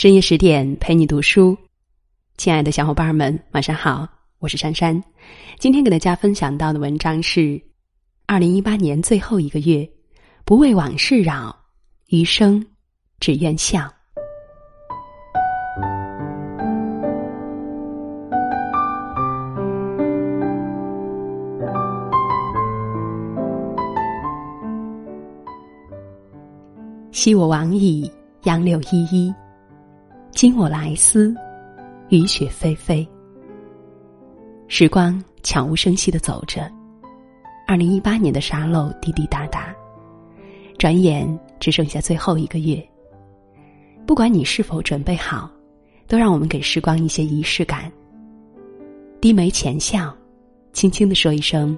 深夜十点陪你读书，亲爱的小伙伴们，晚上好，我是珊珊。今天给大家分享到的文章是：二零一八年最后一个月，不为往事扰，余生只愿笑。昔我往矣，杨柳依依。今我来思，雨雪霏霏。时光悄无声息的走着，二零一八年的沙漏滴滴答答，转眼只剩下最后一个月。不管你是否准备好，都让我们给时光一些仪式感。低眉浅笑，轻轻的说一声：“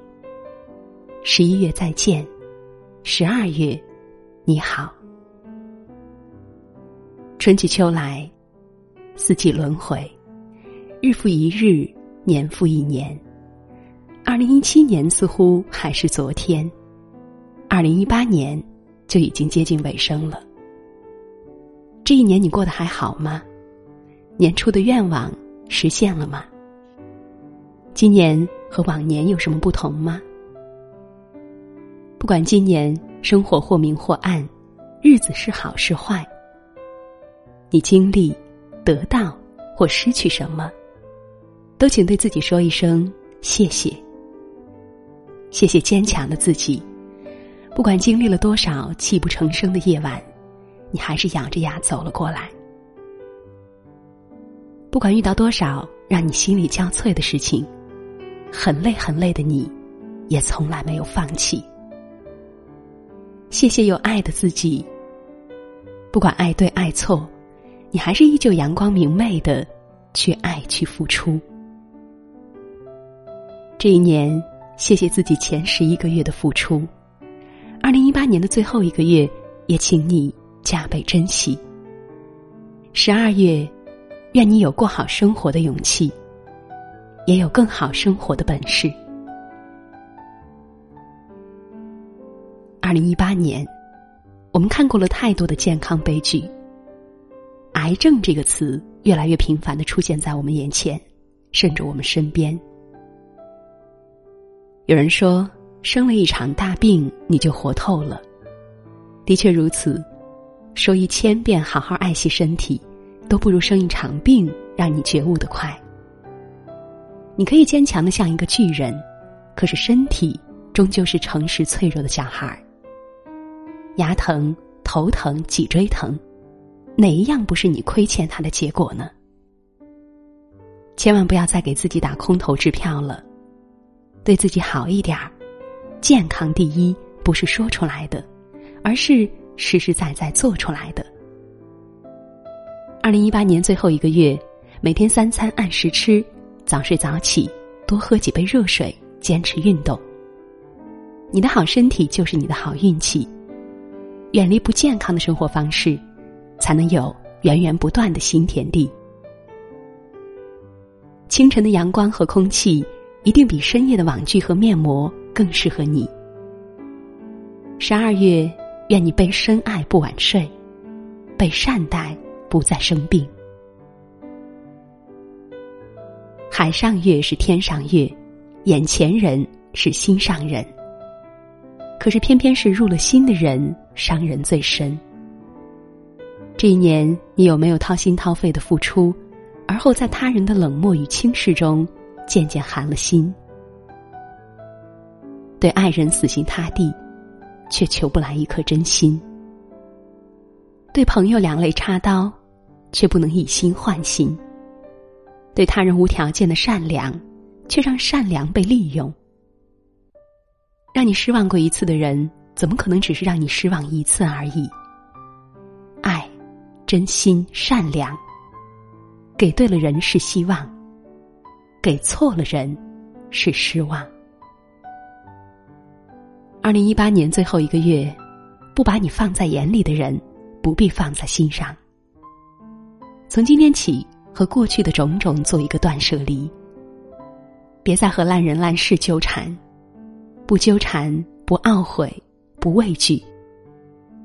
十一月再见，十二月你好。”春去秋来。四季轮回，日复一日，年复一年。二零一七年似乎还是昨天，二零一八年就已经接近尾声了。这一年你过得还好吗？年初的愿望实现了吗？今年和往年有什么不同吗？不管今年生活或明或暗，日子是好是坏，你经历。得到或失去什么，都请对自己说一声谢谢。谢谢坚强的自己，不管经历了多少泣不成声的夜晚，你还是咬着牙走了过来。不管遇到多少让你心力交瘁的事情，很累很累的你，也从来没有放弃。谢谢有爱的自己，不管爱对爱错。你还是依旧阳光明媚的，去爱去付出。这一年，谢谢自己前十一个月的付出。二零一八年的最后一个月，也请你加倍珍惜。十二月，愿你有过好生活的勇气，也有更好生活的本事。二零一八年，我们看过了太多的健康悲剧。癌症这个词越来越频繁的出现在我们眼前，甚至我们身边。有人说，生了一场大病，你就活透了。的确如此，说一千遍好好爱惜身体，都不如生一场病让你觉悟的快。你可以坚强的像一个巨人，可是身体终究是诚实脆弱的小孩。牙疼、头疼、脊椎疼。哪一样不是你亏欠他的结果呢？千万不要再给自己打空头支票了，对自己好一点儿。健康第一，不是说出来的，而是实实在在做出来的。二零一八年最后一个月，每天三餐按时吃，早睡早起，多喝几杯热水，坚持运动。你的好身体就是你的好运气，远离不健康的生活方式。才能有源源不断的新田地。清晨的阳光和空气，一定比深夜的网剧和面膜更适合你。十二月，愿你被深爱不晚睡，被善待不再生病。海上月是天上月，眼前人是心上人。可是偏偏是入了心的人，伤人最深。这一年，你有没有掏心掏肺的付出，而后在他人的冷漠与轻视中，渐渐寒了心？对爱人死心塌地，却求不来一颗真心；对朋友两肋插刀，却不能以心换心；对他人无条件的善良，却让善良被利用。让你失望过一次的人，怎么可能只是让你失望一次而已？真心善良，给对了人是希望，给错了人是失望。二零一八年最后一个月，不把你放在眼里的人，不必放在心上。从今天起，和过去的种种做一个断舍离，别再和烂人烂事纠缠，不纠缠，不懊悔，不畏惧，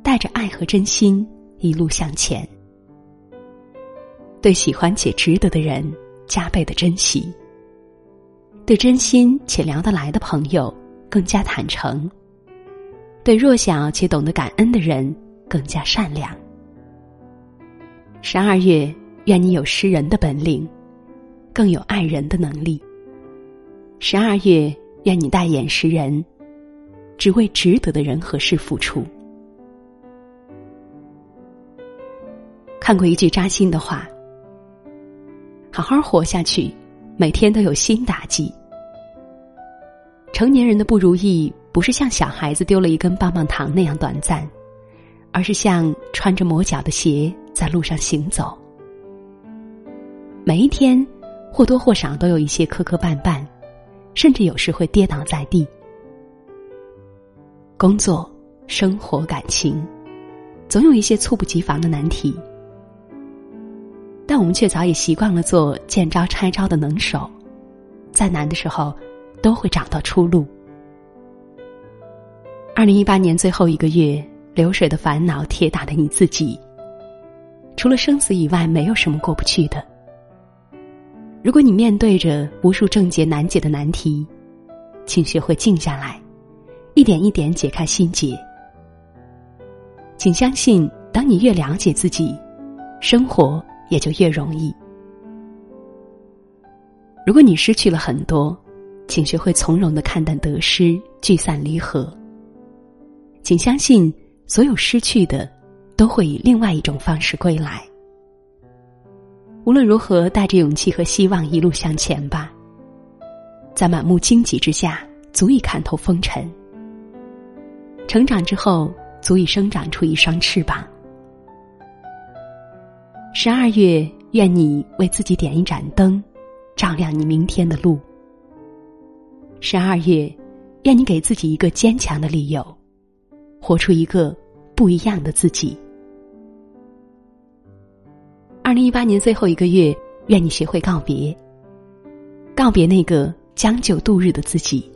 带着爱和真心一路向前。对喜欢且值得的人加倍的珍惜，对真心且聊得来的朋友更加坦诚，对弱小且懂得感恩的人更加善良。十二月，愿你有识人的本领，更有爱人的能力。十二月，愿你带眼识人，只为值得的人和事付出。看过一句扎心的话：“好好活下去，每天都有新打击。”成年人的不如意，不是像小孩子丢了一根棒棒糖那样短暂，而是像穿着磨脚的鞋在路上行走。每一天，或多或少都有一些磕磕绊绊。甚至有时会跌倒在地。工作、生活、感情，总有一些猝不及防的难题，但我们却早已习惯了做见招拆招的能手，再难的时候都会找到出路。二零一八年最后一个月，流水的烦恼，铁打的你自己，除了生死以外，没有什么过不去的。如果你面对着无数症结难解的难题，请学会静下来，一点一点解开心结。请相信，当你越了解自己，生活也就越容易。如果你失去了很多，请学会从容的看淡得失，聚散离合。请相信，所有失去的，都会以另外一种方式归来。无论如何，带着勇气和希望一路向前吧。在满目荆棘之下，足以看透风尘。成长之后，足以生长出一双翅膀。十二月，愿你为自己点一盏灯，照亮你明天的路。十二月，愿你给自己一个坚强的理由，活出一个不一样的自己。二零一八年最后一个月，愿你学会告别。告别那个将就度日的自己，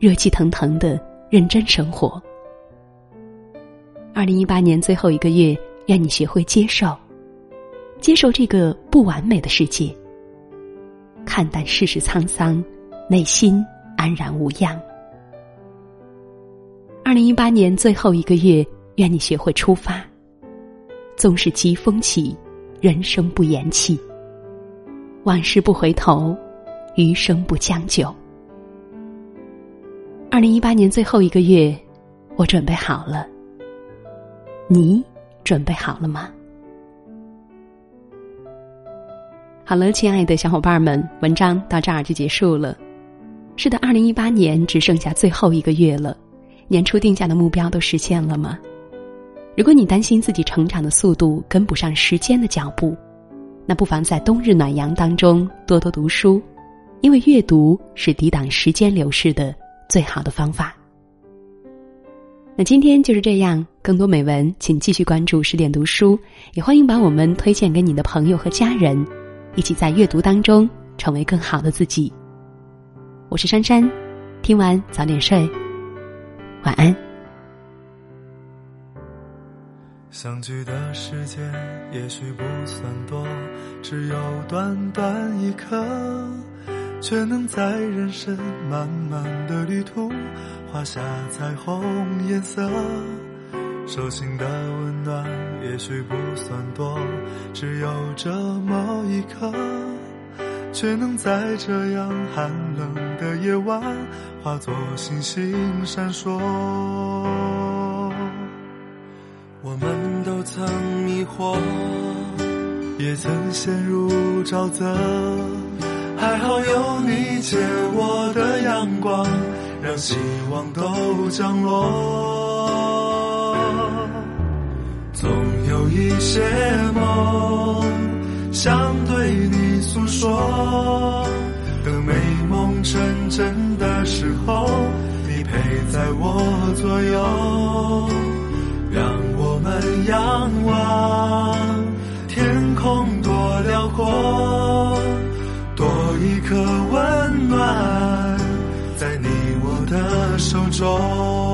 热气腾腾的认真生活。二零一八年最后一个月，愿你学会接受，接受这个不完美的世界，看淡世事沧桑，内心安然无恙。二零一八年最后一个月，愿你学会出发，纵使疾风起。人生不言弃，往事不回头，余生不将就。二零一八年最后一个月，我准备好了，你准备好了吗？好了，亲爱的小伙伴们，文章到这儿就结束了。是的，二零一八年只剩下最后一个月了，年初定下的目标都实现了吗？如果你担心自己成长的速度跟不上时间的脚步，那不妨在冬日暖阳当中多多读书，因为阅读是抵挡时间流逝的最好的方法。那今天就是这样，更多美文请继续关注十点读书，也欢迎把我们推荐给你的朋友和家人，一起在阅读当中成为更好的自己。我是珊珊，听完早点睡，晚安。相聚的时间也许不算多，只有短短一刻，却能在人生漫漫的旅途画下彩虹颜色。手心的温暖也许不算多，只有这么一刻，却能在这样寒冷的夜晚化作星星闪烁。我们都曾迷惑，也曾陷入沼泽，还好有你借我的阳光，让希望都降落。总有一些梦想对你诉说，等美梦成真的时候，你陪在我左右。让我们仰望天空多辽阔，多一颗温暖在你我的手中。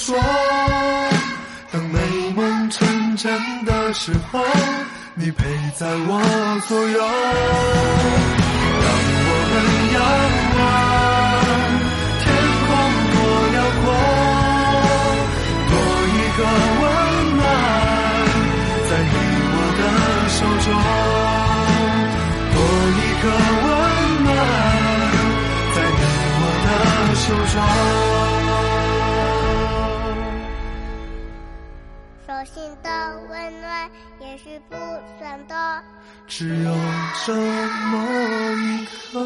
说，等美梦成真的时候。你陪在我左右，让我们仰望天空多辽阔，多一个温暖在你我的手中，多一个温暖在你我的手中，手心的温暖。也许不算多，只有这么一刻。